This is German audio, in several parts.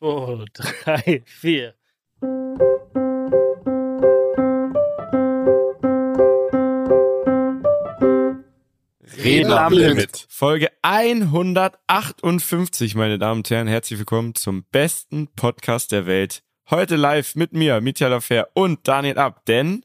zwei, drei, vier. Reden am Limit. Folge 158, meine Damen und Herren. Herzlich willkommen zum besten Podcast der Welt. Heute live mit mir, Mitya Lafer und Daniel Ab. Denn,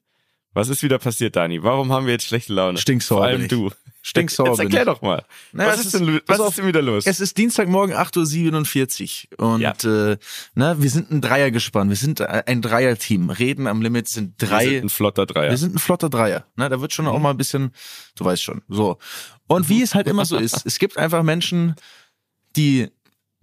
was ist wieder passiert, Dani? Warum haben wir jetzt schlechte Laune? Stinksauer Vor allem du. Stinksauer Jetzt erklär doch mal. Naja, was ist, denn, was auf, ist denn wieder los? Es ist Dienstagmorgen 8.47 Uhr und Ja. äh, na, wir sind ein Dreier gespannt. Wir sind äh, ein Dreier-Team. Reden am Limit sind wir drei. sind ein flotter Dreier. Wir sind ein flotter Dreier. Ne, da wird schon auch mal ein bisschen, du weißt schon. So. Und wie es halt immer so ist, es gibt einfach Menschen, die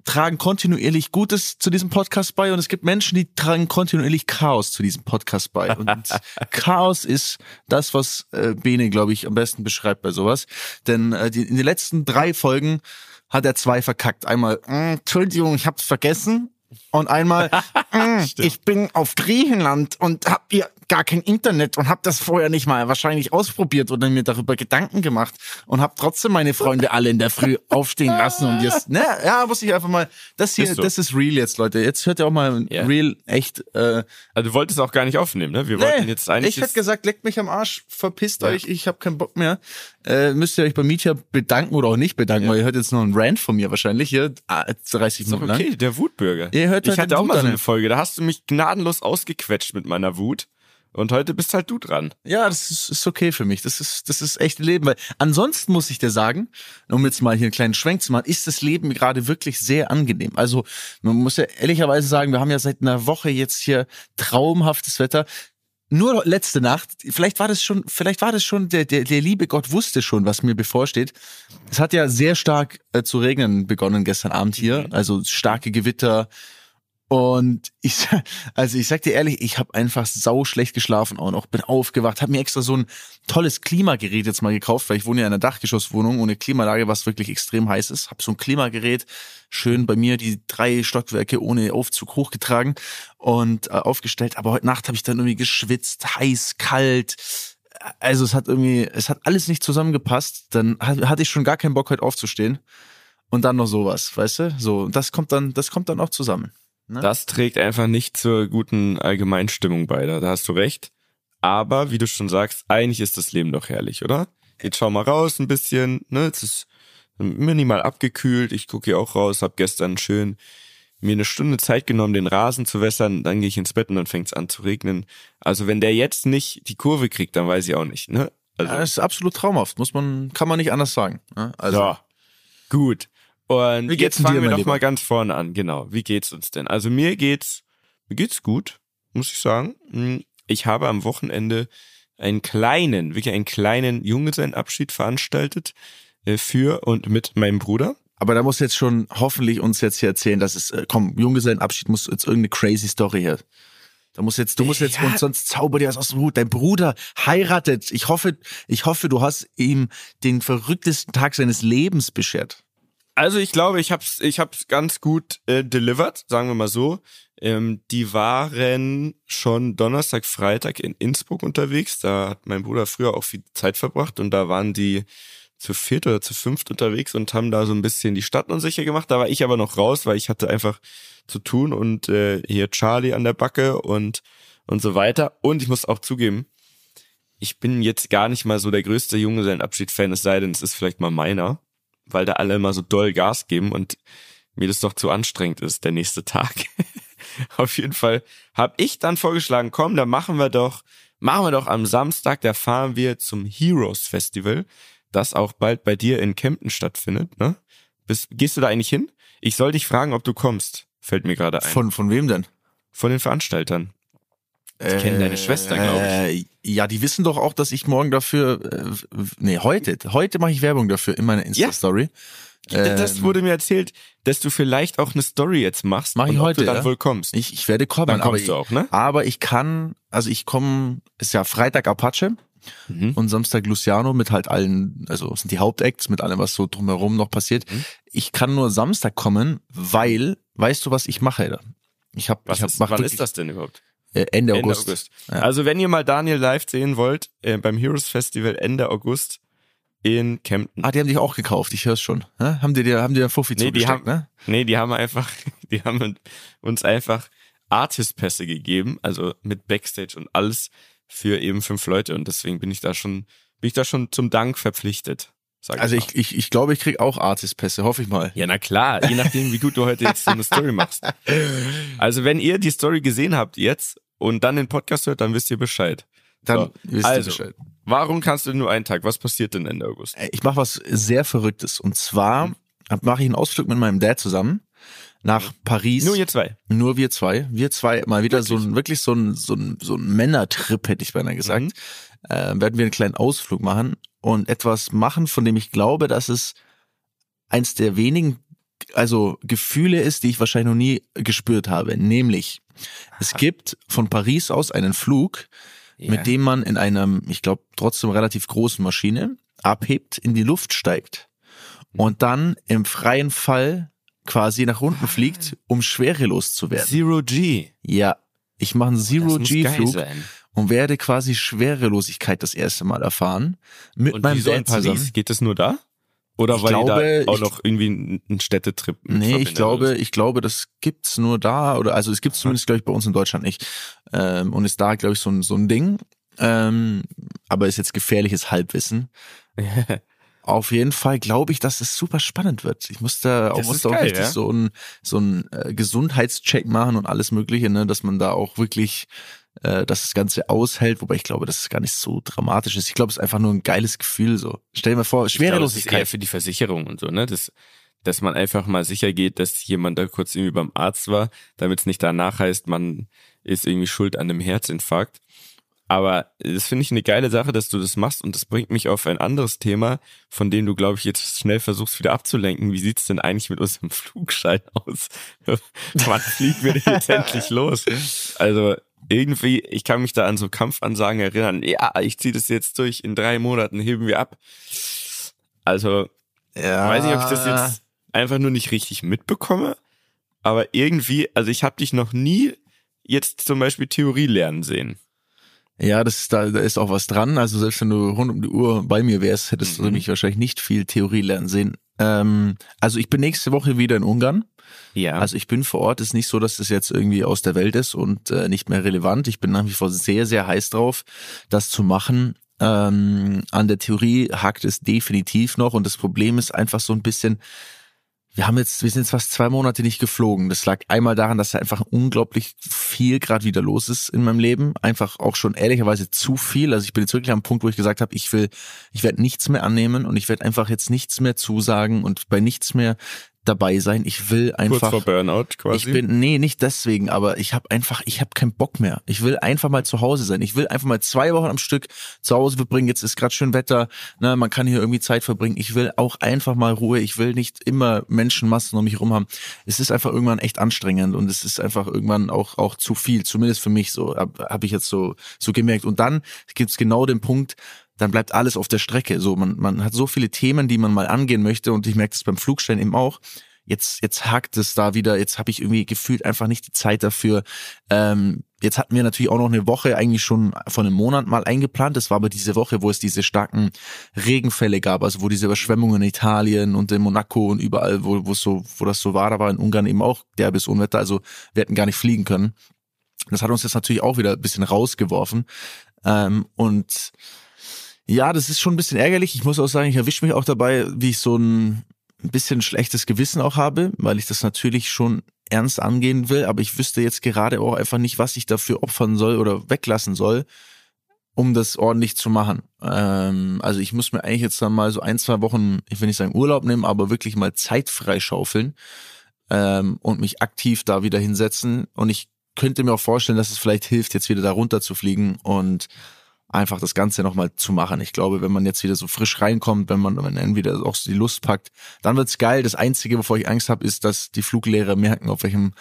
tragen kontinuierlich Gutes zu diesem Podcast bei und es gibt Menschen, die tragen kontinuierlich Chaos zu diesem Podcast bei. Und Chaos ist das, was äh, Bene, glaube ich, am besten beschreibt bei sowas. Denn äh, die, in den letzten drei Folgen hat er zwei verkackt. Einmal, "Mm, Entschuldigung, ich hab's vergessen. Und einmal, "Mm, ich bin auf Griechenland und hab hier gar kein Internet und hab das vorher nicht mal wahrscheinlich ausprobiert oder mir darüber Gedanken gemacht und hab trotzdem meine Freunde alle in der Früh aufstehen lassen und jetzt, ne, ja, muss ich einfach mal, das hier, das ist real jetzt, Leute. Jetzt hört ihr auch mal Ja. real echt, äh, also du wolltest auch gar nicht aufnehmen, ne? Wir wollten jetzt eigentlich. ich hätte gesagt, leckt mich am Arsch, verpisst Ja. euch, ich habe keinen Bock mehr. Äh, müsst ihr euch bei Mietja bedanken oder auch nicht bedanken, weil ihr hört jetzt noch einen Rant von mir wahrscheinlich hier, ah, 30 ist doch Minuten lang. okay, der Wutbürger. Ihr hört ich halt hatte auch mal so eine Folge, da hast du mich gnadenlos ausgequetscht mit meiner Wut. Und heute bist halt du dran. Ja, das ist, ist okay für mich. Das ist, das ist echt Leben, weil ansonsten muss ich dir sagen, um jetzt mal hier einen kleinen Schwenk zu machen, ist das Leben gerade wirklich sehr angenehm. Also man muss ja ehrlicherweise sagen, wir haben ja seit einer Woche jetzt hier traumhaftes Wetter. Nur letzte Nacht, vielleicht war das schon, vielleicht war das schon, der, der, der liebe Gott wusste schon, was mir bevorsteht. Es hat ja sehr stark äh, zu regnen begonnen gestern Abend hier, also starke Gewitter, und ich, also ich sag dir ehrlich, ich habe einfach sau schlecht geschlafen auch noch. Bin aufgewacht, habe mir extra so ein tolles Klimagerät jetzt mal gekauft, weil ich wohne ja in einer Dachgeschosswohnung ohne Klimalage, was wirklich extrem heiß ist. Hab so ein Klimagerät schön bei mir die drei Stockwerke ohne Aufzug hochgetragen und äh, aufgestellt. Aber heute Nacht habe ich dann irgendwie geschwitzt, heiß, kalt. Also es hat irgendwie, es hat alles nicht zusammengepasst. Dann hat- hatte ich schon gar keinen Bock heute aufzustehen. Und dann noch sowas, weißt du? So, das kommt dann, das kommt dann auch zusammen. Ne? Das trägt einfach nicht zur guten Allgemeinstimmung bei. Da da hast du recht. Aber wie du schon sagst, eigentlich ist das Leben doch herrlich, oder? Jetzt schau mal raus ein bisschen. Ne? Es ist minimal abgekühlt. Ich gucke hier auch raus. Hab gestern schön mir eine Stunde Zeit genommen, den Rasen zu wässern. Dann gehe ich ins Bett und dann fängt es an zu regnen. Also wenn der jetzt nicht die Kurve kriegt, dann weiß ich auch nicht. Ne? Also Ja, das ist absolut traumhaft, muss man, kann man nicht anders sagen. ne? Also, so. Gut. Und Wie geht's jetzt fangen dir, wir doch Lieber? mal ganz vorne an. Genau. Wie geht's uns denn? Also mir geht's, mir geht's gut, muss ich sagen. Hm, Ich habe am Wochenende einen kleinen, wirklich einen kleinen Junggesellenabschied veranstaltet äh, für und mit meinem Bruder. aber da muss jetzt schon hoffentlich uns jetzt hier erzählen, dass es, äh, komm, Junggesellenabschied muss jetzt irgendeine crazy Story her. Da muss jetzt, du musst jetzt, Ja. und sonst zauber dir das aus dem Hut. Dein Bruder heiratet. Ich hoffe, ich hoffe, du hast ihm den verrücktesten Tag seines Lebens beschert. Also ich glaube, ich hab's, ich hab's ganz gut äh, delivered, sagen wir mal so. Ähm, die waren schon Donnerstag, Freitag in Innsbruck unterwegs. Da hat mein Bruder früher auch viel Zeit verbracht und da waren die zu viert oder zu fünft unterwegs und haben da so ein bisschen die Stadt unsicher gemacht. Da war ich aber noch raus, weil ich hatte einfach zu tun und äh, hier Charlie an der Backe und und so weiter. Und ich muss auch zugeben, ich bin jetzt gar nicht mal so der größte Junggesellenabschied-Fan, es sei denn, es ist vielleicht mal meiner, weil da alle immer so doll Gas geben und mir das doch zu anstrengend ist, der nächste Tag. Auf jeden Fall habe ich dann vorgeschlagen, komm, da machen wir doch, machen wir doch am Samstag, da fahren wir zum Heroes Festival, das auch bald bei dir in Kempten stattfindet, ne? Bist, gehst du da eigentlich hin? Ich soll dich fragen, ob du kommst, fällt mir gerade ein. Von, von wem denn? Von den Veranstaltern. Die kennen deine Schwester, glaube ich. Ja, die wissen doch auch, dass ich morgen dafür, äh, nee, heute, heute mache ich Werbung dafür in meiner Insta-Story. das Ähm, wurde mir erzählt, dass du vielleicht auch eine Story jetzt machst. Mach ich heute, du dann ja? wohl kommst. Ich, ich werde kommen, Dann kommst du auch, ne? aber ich kann, also ich komme, ist ja Freitag Apache Mhm. und Samstag Luciano mit halt allen, also es sind die Hauptacts mit allem, was so drumherum noch passiert. Mhm. Ich kann nur Samstag kommen, weil, weißt du, was ich mache? Ich habe, Was ich hab, ist, mach wann wirklich, ist das denn überhaupt? Äh, Ende, Ende August. August. Ja. Also wenn ihr mal Daniel live sehen wollt, äh, beim Heroes Festival Ende August, in Kempten. Ah, die haben dich auch gekauft, ich hör's schon. Hä? Haben die dir, haben die dir Fuffi Nee, die haben- ne? Nee, die haben einfach, die haben uns einfach Artist-Pässe gegeben, also mit Backstage und alles für eben fünf Leute und deswegen bin ich da schon, bin ich da schon zum Dank verpflichtet. Also ich, ich, ich glaube, ich krieg auch Artist-Pässe, hoffe ich mal. Ja, na klar, je nachdem, wie gut du heute jetzt so eine Story machst. Also, wenn ihr die Story gesehen habt jetzt und dann den Podcast hört, dann wisst ihr Bescheid. Dann So, wisst ihr also, Bescheid. warum kannst du nur einen Tag? Was passiert denn Ende August? Äh, Ich mache was sehr Verrücktes. Und zwar mache ich einen Ausflug mit meinem Dad zusammen nach Paris. Nur ihr zwei. Nur wir zwei. Wir zwei mal wieder so ein, wirklich so ein, so ein, so ein Männertrip, hätte ich beinahe gesagt. Mhm. Äh, werden wir einen kleinen Ausflug machen und etwas machen, von dem ich glaube, dass es eins der wenigen, also Gefühle ist, die ich wahrscheinlich noch nie gespürt habe. Nämlich, es gibt von Paris aus einen Flug, mit dem man in einem, ich glaube, trotzdem relativ großen Maschine abhebt, in die Luft steigt und dann im freien Fall quasi nach unten fliegt, um schwerelos zu werden. Zero G. Ja, ich mache einen muss geil Zero-G-Flug sein. Und werde quasi Schwerelosigkeit das erste Mal erfahren. Mit Und meinem wieso Dad zusammen. Paris? Geht das nur da? Oder Ich weil glaube, da auch ich- noch irgendwie einen Städtetrip Nee, ich glaube, ich glaube, das gibt's nur da oder also es gibt's zumindest glaube ich bei uns in Deutschland nicht ähm, und ist da glaube ich so ein so ein Ding, ähm, aber ist jetzt gefährliches Halbwissen. Auf jeden Fall glaube ich, dass es super spannend wird. Ich muss da auch, muss da auch geil, richtig ja? so ein so ein äh, Gesundheitscheck machen und alles Mögliche, ne, dass man da auch wirklich äh, dass das Ganze aushält, wobei ich glaube, dass es gar nicht so dramatisch ist. Ich glaube, es ist einfach nur ein geiles Gefühl so. Stell dir mal vor, Ich glaube, das ist eher Schwerelosigkeit. für die Versicherung und so, ne? Das, dass man einfach mal sicher geht, dass jemand da kurz irgendwie beim Arzt war, damit es nicht danach heißt, man ist irgendwie schuld an einem Herzinfarkt. Aber das finde ich eine geile Sache, dass du das machst und das bringt mich auf ein anderes Thema, von dem du, glaube ich, jetzt schnell versuchst wieder abzulenken. Wie sieht's denn eigentlich mit unserem Flugschein aus? Wann fliegen wir denn jetzt endlich los? Also irgendwie, ich kann mich da an so Kampfansagen erinnern. Ja, ich ziehe das jetzt durch. In drei Monaten heben wir ab. Also ja. weiß nicht, ob ich das jetzt einfach nur nicht richtig mitbekomme, aber irgendwie, also ich habe dich noch nie jetzt zum Beispiel Theorie lernen sehen. Ja, das ist, da, da ist auch was dran. Also selbst wenn du rund um die Uhr bei mir wärst, hättest du Mhm. mich wahrscheinlich nicht viel Theorie lernen sehen. Ähm, also ich bin nächste Woche wieder in Ungarn. Ja. Also ich bin vor Ort. Ist nicht so, dass das jetzt irgendwie aus der Welt ist und äh, nicht mehr relevant. Ich bin nach wie vor sehr, sehr heiß drauf, das zu machen. Ähm, an der Theorie hakt es definitiv noch und das Problem ist einfach so ein bisschen, wir haben jetzt, wir sind jetzt fast zwei Monate nicht geflogen. Das lag einmal daran, dass da einfach unglaublich viel gerade wieder los ist in meinem Leben. Einfach auch schon ehrlicherweise zu viel. Also ich bin jetzt wirklich am Punkt, wo ich gesagt habe, ich will, ich werde nichts mehr annehmen und ich werde einfach jetzt nichts mehr zusagen und bei nichts mehr dabei sein. Ich will einfach. Kurz vor Burnout quasi. Ich bin, nee, nicht deswegen, aber ich habe einfach, ich habe keinen Bock mehr. Ich will einfach mal zu Hause sein. Ich will einfach mal zwei Wochen am Stück zu Hause verbringen. Jetzt ist gerade schön Wetter, ne, man kann hier irgendwie Zeit verbringen. Ich will auch einfach mal Ruhe. Ich will nicht immer Menschenmassen um mich herum haben. Es ist einfach irgendwann echt anstrengend und es ist einfach irgendwann auch auch zu viel, zumindest für mich so, habe hab ich jetzt so so gemerkt. Und dann gibt's genau den Punkt, dann bleibt alles auf der Strecke. So, man, man hat so viele Themen, die man mal angehen möchte und ich merke das beim Flugstein eben auch. Jetzt, jetzt hakt es da wieder, jetzt habe ich irgendwie gefühlt einfach nicht die Zeit dafür. Ähm, jetzt hatten wir natürlich auch noch eine Woche eigentlich schon von einem Monat mal eingeplant. Das war aber diese Woche, wo es diese starken Regenfälle gab, also wo diese Überschwemmungen in Italien und in Monaco und überall, wo, wo, so, wo das so war, da war in Ungarn eben auch derbes Unwetter. Also wir hätten gar nicht fliegen können. Das hat uns jetzt natürlich auch wieder ein bisschen rausgeworfen. Ähm, und ja, das ist schon ein bisschen ärgerlich. Ich muss auch sagen, ich erwische mich auch dabei, wie ich so ein bisschen schlechtes Gewissen auch habe, weil ich das natürlich schon ernst angehen will, aber ich wüsste jetzt gerade auch einfach nicht, was ich dafür opfern soll oder weglassen soll, um das ordentlich zu machen. Ähm, also ich muss mir eigentlich jetzt dann mal so ein, zwei Wochen, ich will nicht sagen Urlaub nehmen, aber wirklich mal Zeit freischaufeln ähm, und mich aktiv da wieder hinsetzen. Und ich könnte mir auch vorstellen, dass es vielleicht hilft, jetzt wieder da runter zu fliegen und einfach das Ganze nochmal zu machen. Ich glaube, wenn man jetzt wieder so frisch reinkommt, wenn man, wenn man wieder auch so die Lust packt, dann wird's geil. Das Einzige, wovor ich Angst habe, ist, dass die Fluglehrer merken, auf welchem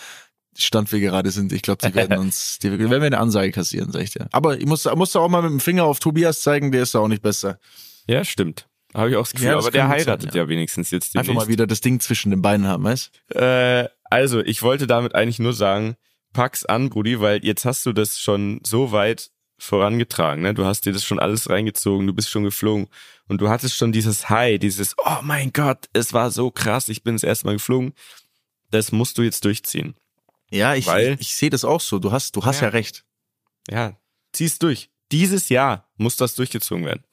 Stand wir gerade sind. Ich glaube, die werden uns, die werden wir eine Ansage kassieren, sag ich dir. Aber ich muss, muss da auch mal mit dem Finger auf Tobias zeigen, der ist da auch nicht besser. ja, stimmt. Habe ich auch das Gefühl. Ja, das aber der gut sein, heiratet ja. ja. wenigstens jetzt Einfach demnächst. mal wieder das Ding zwischen den Beinen haben, weißt? Äh, also, ich wollte damit eigentlich nur sagen, pack's an, Brudi, weil jetzt hast du das schon so weit vorangetragen. Ne? Du hast dir das schon alles reingezogen, du bist schon geflogen und du hattest schon dieses High, dieses, oh mein Gott, es war so krass, ich bin das erste Mal geflogen. Das musst du jetzt durchziehen. Ja, ich, Weil- ich, ich sehe das auch so. Du hast, du hast ja, Ja. recht. Ja, zieh's durch. Dieses Jahr muss das durchgezogen werden.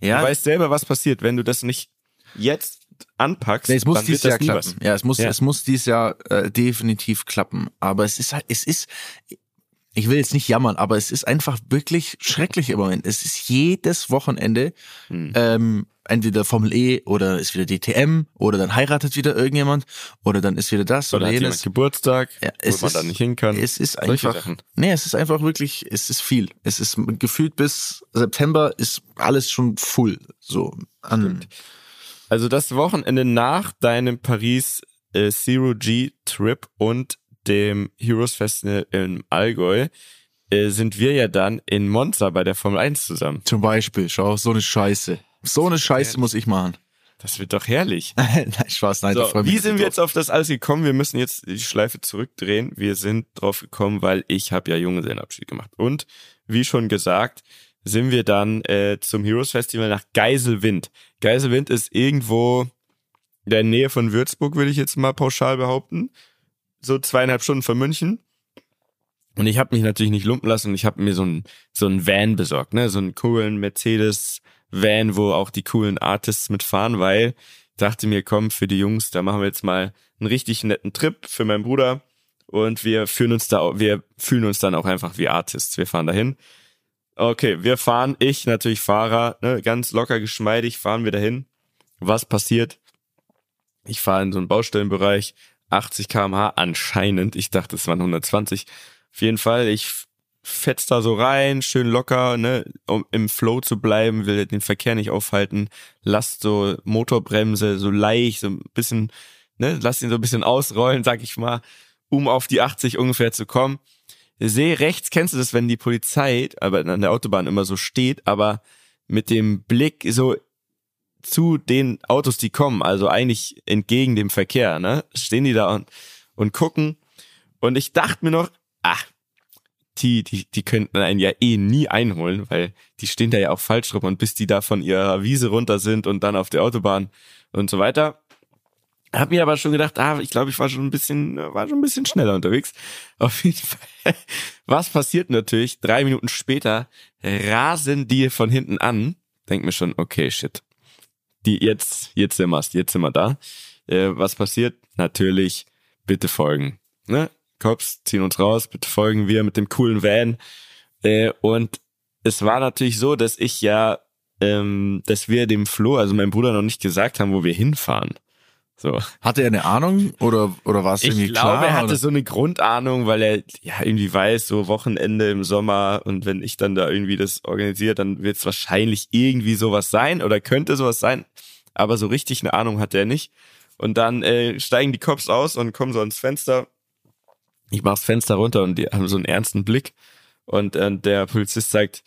Ja, Du weißt selber, was passiert, wenn du das nicht jetzt anpackst. Nee, es muss dann dieses wird Jahr klappen. Ja, es muss, Ja. es muss dieses Jahr äh, definitiv klappen. Aber es ist halt, es ist, ich will jetzt nicht jammern, aber es ist einfach wirklich schrecklich im Moment. Es ist jedes Wochenende Hm. ähm, entweder Formel E oder ist wieder DTM oder dann heiratet wieder irgendjemand oder dann ist wieder das Oder oder, jenes. Geburtstag, Ja, wo es man ist- da nicht hin kann. Es ist einfach, Sachen. nee, es ist einfach wirklich, es ist viel. Es ist gefühlt bis September ist alles schon full. So an, Also das Wochenende nach deinem Paris äh, Zero G Trip und dem Heroes Festival im Allgäu äh, sind wir ja dann in Monza bei der Formel 1 zusammen. zum Beispiel, schau, so eine Scheiße. So eine Scheiße muss ich machen. Das wird doch herrlich. nein, Spaß, nein, So, wie sind wir jetzt auf das alles gekommen? Wir müssen jetzt die Schleife zurückdrehen. Wir sind drauf gekommen, weil ich habe ja Junggesellenabschied gemacht. Und wie schon gesagt, sind wir dann äh, zum Heroes Festival nach Geiselwind. Geiselwind ist irgendwo in der Nähe von Würzburg, würde ich jetzt mal pauschal behaupten. So zweieinhalb Stunden von München. Und ich habe mich natürlich nicht lumpen lassen und ich habe mir so ein so Van besorgt, ne, so einen coolen Mercedes Van, wo auch die coolen Artists mitfahren, weil ich dachte mir, komm, für die Jungs, da machen wir jetzt mal einen richtig netten Trip für meinen Bruder und wir fühlen uns da, wir fühlen uns dann auch einfach wie Artists. Wir fahren dahin. Okay, wir fahren, ich natürlich Fahrer, ne, ganz locker geschmeidig fahren wir dahin. Was passiert? Ich fahre in so einen Baustellenbereich, 80 km/h anscheinend. Ich dachte, es waren 120. Auf jeden Fall, ich fetz da so rein, schön locker, ne, um im Flow zu bleiben, will den Verkehr nicht aufhalten, lasst so Motorbremse so leicht, so ein bisschen, ne, lass ihn so ein bisschen ausrollen, sag ich mal, um auf die 80 ungefähr zu kommen. Sehe rechts, kennst du das, wenn die Polizei, aber an der Autobahn immer so steht, aber mit dem Blick so zu den Autos, die kommen, also eigentlich entgegen dem Verkehr, ne, stehen die da und, und gucken. Und ich dachte mir noch, ach, die, die, die könnten einen ja eh nie einholen, weil die stehen da ja auch falsch rum und bis die da von ihrer Wiese runter sind und dann auf der Autobahn und so weiter. Hab mir aber schon gedacht, ah, ich glaube, ich war schon ein bisschen, war schon ein bisschen schneller unterwegs. Auf jeden Fall. Was passiert natürlich? Drei Minuten später rasen die von hinten an. Denk mir schon, okay, shit. Die jetzt, jetzt sind wir's, jetzt sind wir da. Äh, was passiert? Natürlich, bitte folgen. Ne? Cops ziehen uns raus, bitte folgen wir mit dem coolen Van. Äh, und es war natürlich so, dass ich ja, ähm, dass wir dem Flo, also meinem Bruder, noch nicht gesagt haben, wo wir hinfahren. So. Hatte er eine Ahnung oder, oder war es irgendwie Ich glaube, klar? er hatte oder? so eine Grundahnung, weil er ja irgendwie weiß, so Wochenende im Sommer und wenn ich dann da irgendwie das organisiere, dann wird es wahrscheinlich irgendwie sowas sein oder könnte sowas sein. Aber so richtig eine Ahnung hat er nicht. Und dann äh, steigen die Cops aus und kommen so ans Fenster. Ich mach das Fenster runter und die haben so einen ernsten Blick. Und äh, der Polizist sagt,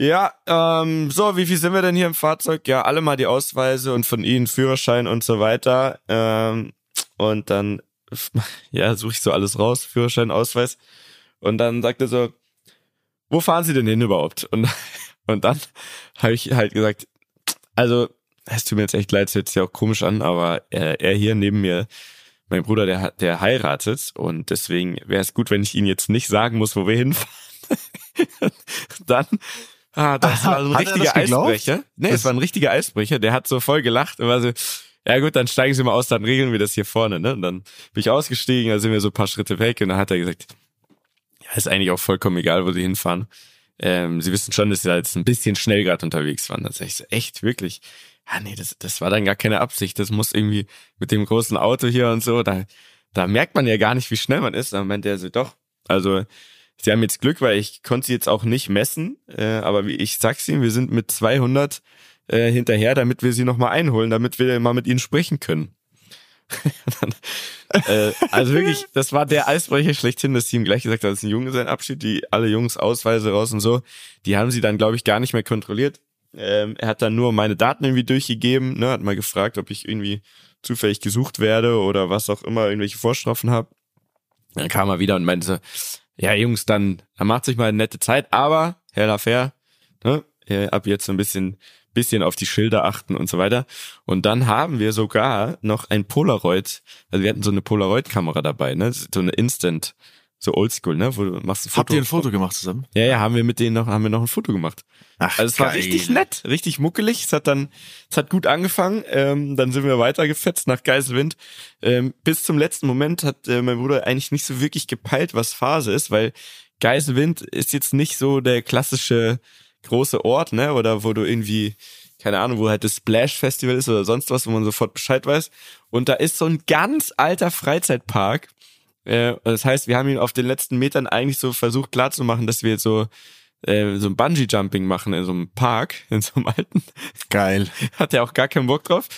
ja, ähm, so, wie viel sind wir denn hier im Fahrzeug? Ja, alle mal die Ausweise und von Ihnen Führerschein und so weiter. Ähm, und dann, ja, suche ich so alles raus, Führerschein, Ausweis. Und dann sagt er so, wo fahren Sie denn hin überhaupt? Und, und dann habe ich halt gesagt, also, es tut mir jetzt echt leid, es hört sich auch komisch an, aber er, er hier neben mir, mein Bruder, der, der heiratet und deswegen wäre es gut, wenn ich Ihnen jetzt nicht sagen muss, wo wir hinfahren. dann, ah, das war so ein er richtiger? Eisbrecher. Nee, Das- es war ein richtiger Eisbrecher, der hat so voll gelacht und war so, ja gut, dann steigen Sie mal aus, dann regeln wir das hier vorne, ne? Und dann bin ich ausgestiegen, da sind wir so ein paar Schritte weg und dann hat er gesagt, ja, ist eigentlich auch vollkommen egal, wo Sie hinfahren. Ähm, Sie wissen schon, dass Sie da jetzt ein bisschen schnell gerade unterwegs waren. Da sag ich so, echt, wirklich? Ja, nee, das, das war dann gar keine Absicht. Das muss irgendwie mit dem großen Auto hier und so, da, da merkt man ja gar nicht, wie schnell man ist. Dann meinte er so, doch. Also, Sie haben jetzt Glück, weil ich konnte sie jetzt auch nicht messen. Äh, aber wie ich sag's Ihnen, wir sind mit 200 äh, hinterher, damit wir sie nochmal einholen, damit wir mal mit ihnen sprechen können. dann, äh, also wirklich, das war der Eisbrecher schlechthin, dass sie ihm gleich gesagt hat, das ist ein Junge sein Abschied, die alle Jungs Ausweise raus und so. Die haben sie dann, glaube ich, gar nicht mehr kontrolliert. Ähm, er hat dann nur meine Daten irgendwie durchgegeben, ne, hat mal gefragt, ob ich irgendwie zufällig gesucht werde oder was auch immer, irgendwelche Vorstrafen habe. Dann kam er wieder und meinte ja, Jungs, dann, dann macht sich mal eine nette Zeit, aber, Herr Lafer, ne, ab jetzt so ein bisschen, bisschen auf die Schilder achten und so weiter. Und dann haben wir sogar noch ein Polaroid, also wir hatten so eine Polaroid-Kamera dabei, ne, so eine Instant, so oldschool, ne, wo du machst ein Foto. Habt ihr ein Foto gemacht zusammen? Ja, ja, haben wir mit denen noch, haben wir noch ein Foto gemacht. Ach, Also es war geil. richtig nett, richtig muckelig. Es hat dann, es hat gut angefangen. Ähm, dann sind wir weitergefetzt nach Geiselwind. Ähm, bis zum letzten Moment hat äh, mein Bruder eigentlich nicht so wirklich gepeilt, was Phase ist, weil Geiselwind ist jetzt nicht so der klassische große Ort, ne? Oder wo du irgendwie, keine Ahnung, wo halt das Splash Festival ist oder sonst was, wo man sofort Bescheid weiß. Und da ist so ein ganz alter Freizeitpark. Äh, das heißt, wir haben ihn auf den letzten Metern eigentlich so versucht klarzumachen, dass wir jetzt so äh, so ein Bungee-Jumping machen in so einem Park, in so einem alten. Geil. Hat er auch gar keinen Bock drauf.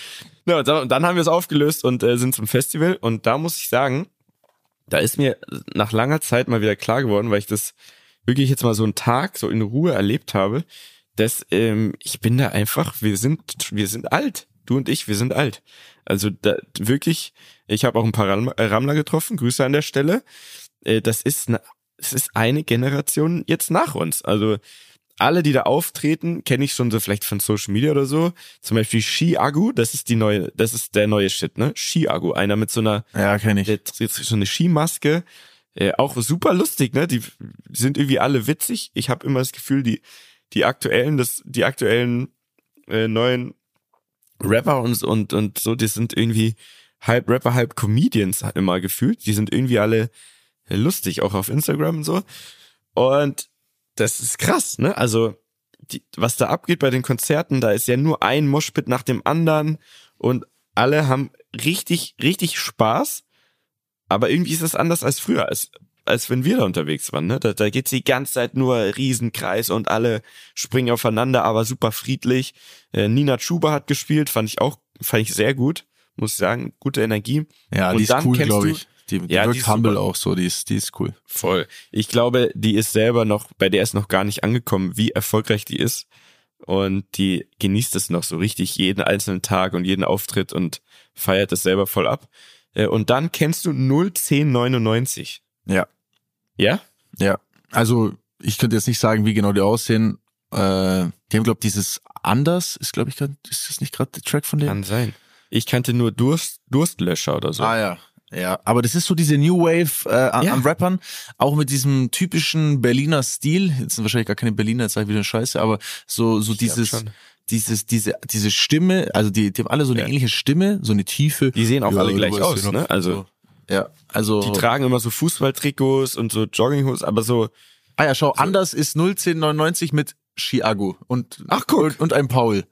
Ja, und dann, und dann haben wir es aufgelöst und äh, sind zum Festival. Und da muss ich sagen, da ist mir nach langer Zeit mal wieder klar geworden, weil ich das wirklich jetzt mal so einen Tag so in Ruhe erlebt habe, dass ähm, ich bin da einfach, wir sind, wir sind alt. Du und ich, wir sind alt. Also da, wirklich, ich habe auch ein paar äh, Rammler getroffen, Grüße an der Stelle. Äh, das ist eine, es ist eine Generation jetzt nach uns. Also alle, die da auftreten, kenne ich schon so vielleicht von Social Media oder so. Zum Beispiel Ski-Agu, das ist die neue, das ist der neue Shit, ne? Ski-Agu, einer mit so einer Ja, kenne ich. der trägt so eine Skimaske. Äh, auch super lustig, ne? Die, die sind irgendwie alle witzig. Ich habe immer das Gefühl, die, die aktuellen, das, die aktuellen äh, neuen Rapper und, und, und so, die sind irgendwie halb Rapper, halb Comedians immer gefühlt. Die sind irgendwie alle lustig, auch auf Instagram und so. Und das ist krass, ne? Also, die, was da abgeht bei den Konzerten, da ist ja nur ein Moshpit nach dem anderen und alle haben richtig, richtig Spaß. Aber irgendwie ist das anders als früher, als, als wenn wir da unterwegs waren. Ne? Da, da geht's die ganze Zeit nur Riesenkreis und alle springen aufeinander, aber super friedlich. Äh, Nina Chuba hat gespielt, fand ich auch, fand ich sehr gut, muss ich sagen, gute Energie. Ja, Und die ist cool, glaube ich. Die, die Ja, die wirkt ist humble super. auch so, die ist, die ist cool. Voll. Ich glaube, die ist selber noch, bei der ist noch gar nicht angekommen, wie erfolgreich die ist. Und die genießt es noch so richtig jeden einzelnen Tag und jeden Auftritt und feiert es selber voll ab. Äh, Und dann kennst du 01099. Ja. Ja? Ja. Also, ich könnte jetzt nicht sagen, wie genau die aussehen. Äh, die haben, glaube dieses Anders, ist, glaube ich, grad, ist das nicht gerade der Track von denen? Kann sein. Ich kannte nur Durst, Durstlöscher oder so. Ah ja. Ja, aber das ist so diese New Wave äh, an, Ja. an Rappern, auch mit diesem typischen Berliner Stil. Jetzt sind wahrscheinlich gar keine Berliner, jetzt sag ich wieder Scheiße, aber so so Ich dieses dieses diese diese Stimme, also die die haben alle so eine Ja. ähnliche Stimme, so eine Tiefe. Die sehen auch Ja, alle gleich aus, noch. ne? Also So. Ja, also die tragen immer so Fußballtrikots und so Jogginghosen, aber so Ah ja, schau, anders ist 01099 mit Chiago und Ach, guck. und, und ein Paul.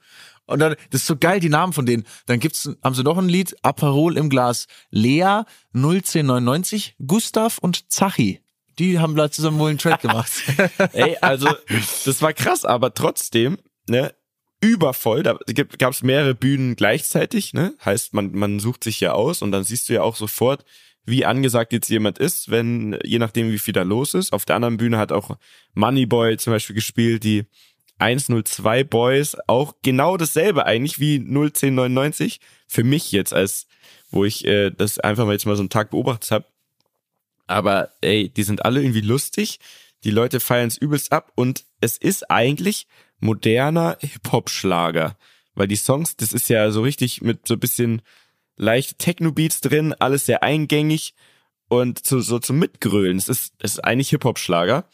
Und dann, das ist so geil, die Namen von denen. Dann gibt's, haben sie noch ein Lied, Aperol im Glas. Lea 01099, Gustav und Zachi. Die haben da zusammen wohl einen Track gemacht. Ey, also das war krass, aber trotzdem, ne, übervoll. Da gab es mehrere Bühnen gleichzeitig, ne? Heißt, man, man sucht sich ja aus und dann siehst du ja auch sofort, wie angesagt jetzt jemand ist, wenn, je nachdem, wie viel da los ist. Auf der anderen Bühne hat auch Moneyboy zum Beispiel gespielt, die 102 Boys, auch genau dasselbe eigentlich wie 01099. Für mich jetzt, als wo ich äh, das einfach mal jetzt mal so einen Tag beobachtet habe. Aber ey, die sind alle irgendwie lustig. Die Leute feiern es übelst ab und es ist eigentlich moderner Hip-Hop-Schlager. Weil die Songs, das ist ja so richtig mit so ein bisschen leichte Techno-Beats drin, alles sehr eingängig und so, so zum Mitgrölen. Es ist, es ist eigentlich Hip-Hop-Schlager.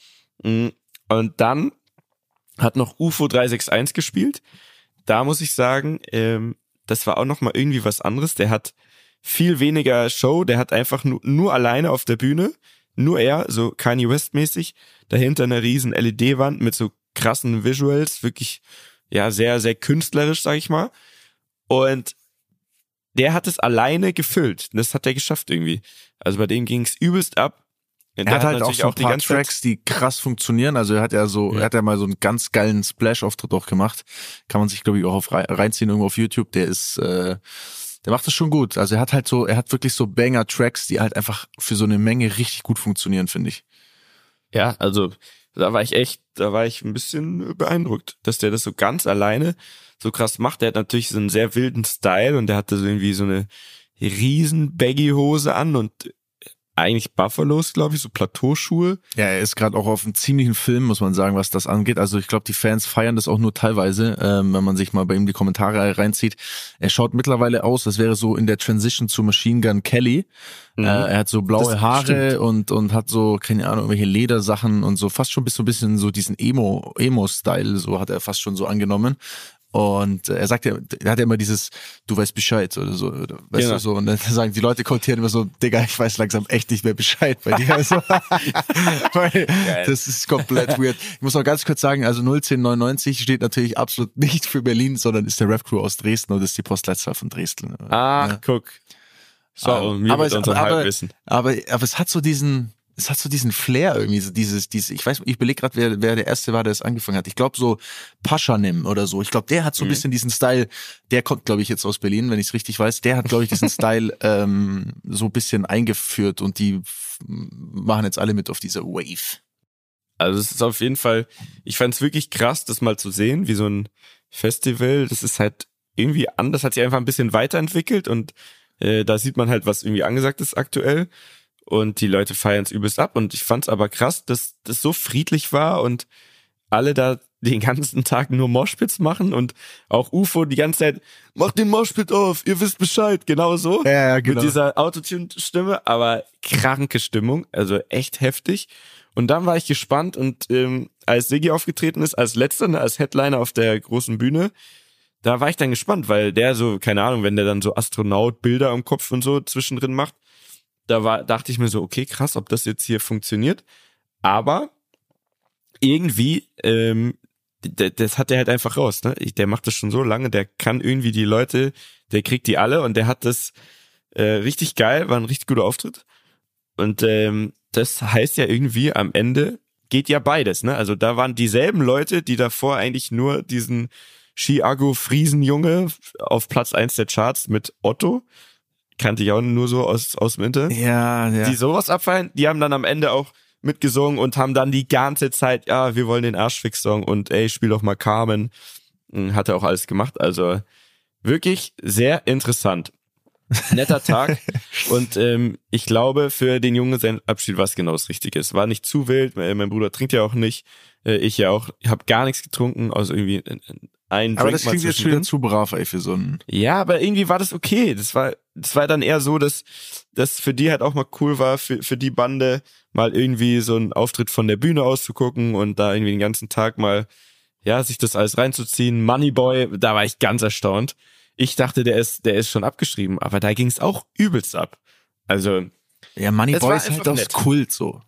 Mm, Und dann hat noch UFO 361 gespielt. Da muss ich sagen, ähm, das war auch noch mal irgendwie was anderes. Der hat viel weniger Show, der hat einfach nur, nur alleine auf der Bühne, nur er, so Kanye West mäßig, dahinter eine riesen LED-Wand mit so krassen Visuals, wirklich ja sehr sehr künstlerisch, sag ich mal. Und der hat es alleine gefüllt. Das hat er geschafft irgendwie. Also bei dem ging's übelst ab. Und Er der hat halt auch so ein die paar Zeit- Tracks, die krass funktionieren. Also er hat ja so, Ja. er hat ja mal so einen ganz geilen Splash-Auftritt auch gemacht. Kann man sich, glaube ich, auch auf, rei- reinziehen irgendwo auf YouTube. Der ist, äh, der macht das schon gut. Also er hat halt so, er hat wirklich so Banger-Tracks, die halt einfach für so eine Menge richtig gut funktionieren, finde ich. Ja, also da war ich echt, da war ich ein bisschen beeindruckt, dass der das so ganz alleine so krass macht. Der hat natürlich so einen sehr wilden Style und der hatte so irgendwie so eine riesen Baggy-Hose an und eigentlich Buffalos, glaube ich, so Plateauschuhe. Ja, er ist gerade auch auf einem ziemlichen Film, muss man sagen, was das angeht. Also ich glaube, die Fans feiern das auch nur teilweise, ähm, wenn man sich mal bei ihm die Kommentare reinzieht. Er schaut mittlerweile aus, als wäre so in der Transition zu Machine Gun Kelly. Mhm. Äh, er hat so blaue das Haare und und hat so keine Ahnung irgendwelche Ledersachen und so fast schon bis so ein bisschen so diesen Emo Emo Style, so hat er fast schon so angenommen. Und er sagt ja, er hat ja immer dieses, du weißt Bescheid oder so, oder, weißt genau. du so. Und dann sagen die Leute kommentieren immer so, Digga, ich weiß langsam echt nicht mehr Bescheid bei dir. Also, weil das ist komplett weird. Ich muss noch ganz kurz sagen, also 01099 steht natürlich absolut nicht für Berlin, sondern ist der Rap Crew aus Dresden und ist die Postleitzahl von Dresden. Ah, ja. guck. So, aber, aber, es, aber, aber, aber, aber es hat so diesen, es hat so diesen Flair irgendwie, so dieses, dieses, ich weiß, ich belege gerade, wer, wer der erste war, der es angefangen hat. Ich glaube so Paschanim oder so. Ich glaube, der hat so ein mhm. bisschen diesen Style, der kommt, glaube ich, jetzt aus Berlin, wenn ich es richtig weiß. Der hat, glaube ich, diesen Style ähm, so ein bisschen eingeführt und die machen jetzt alle mit auf dieser Wave. Also es ist auf jeden Fall, ich fand es wirklich krass, das mal zu sehen, wie so ein Festival, das ist halt irgendwie anders, hat sich einfach ein bisschen weiterentwickelt und äh, da sieht man halt, was irgendwie angesagt ist aktuell und die Leute feiern es übelst ab. Und ich fand es aber krass, dass das so friedlich war und alle da den ganzen Tag nur Moshpits machen und auch UFO die ganze Zeit, macht den Moshpit auf, ihr wisst Bescheid, genau so. Ja, ja, genau. Mit dieser Autotune-Stimme, aber kranke Stimmung, also echt heftig. Und dann war ich gespannt und ähm, als Siggi aufgetreten ist, als letzter, ne, als Headliner auf der großen Bühne, da war ich dann gespannt, weil der so, keine Ahnung, wenn der dann so Astronaut-Bilder am Kopf und so zwischendrin macht, da war, dachte ich mir so, okay, krass, ob das jetzt hier funktioniert. Aber irgendwie, ähm, das hat der halt einfach raus, ne? Der macht das schon so lange, der kann irgendwie die Leute, der kriegt die alle und der hat das äh, richtig geil, war ein richtig guter Auftritt. Und ähm, das heißt ja irgendwie am Ende geht ja beides, ne? Also da waren dieselben Leute, die davor eigentlich nur diesen Chiago Friesenjunge auf Platz eins der Charts mit Otto kannte ich auch nur so aus, aus dem Inter. Ja, ja. Die sowas abfallen, die haben dann am Ende auch mitgesungen und haben dann die ganze Zeit, ja, wir wollen den Arschfix-Song und ey, spiel doch mal Carmen. Hm, hat er auch alles gemacht. Also wirklich sehr interessant. Netter Tag. und ähm, ich glaube, für den Jungen sein Abschied war es genau das Richtige. Es war nicht zu wild. Mein Bruder trinkt ja auch nicht. Äh, ich ja auch. Ich habe gar nichts getrunken, also irgendwie ein Aber Drink das klingt jetzt schon wieder zu brav, ey, für so ein. Ja, aber irgendwie war das okay. Das war, das war dann eher so, dass das für die halt auch mal cool war, für, für die Bande mal irgendwie so einen Auftritt von der Bühne auszugucken und da irgendwie den ganzen Tag mal, ja, sich das alles reinzuziehen. Moneyboy, da war ich ganz erstaunt. Ich dachte, der ist, der ist schon abgeschrieben, aber da ging es auch übelst ab. Also. Ja, Moneyboy ist halt aus Kult so.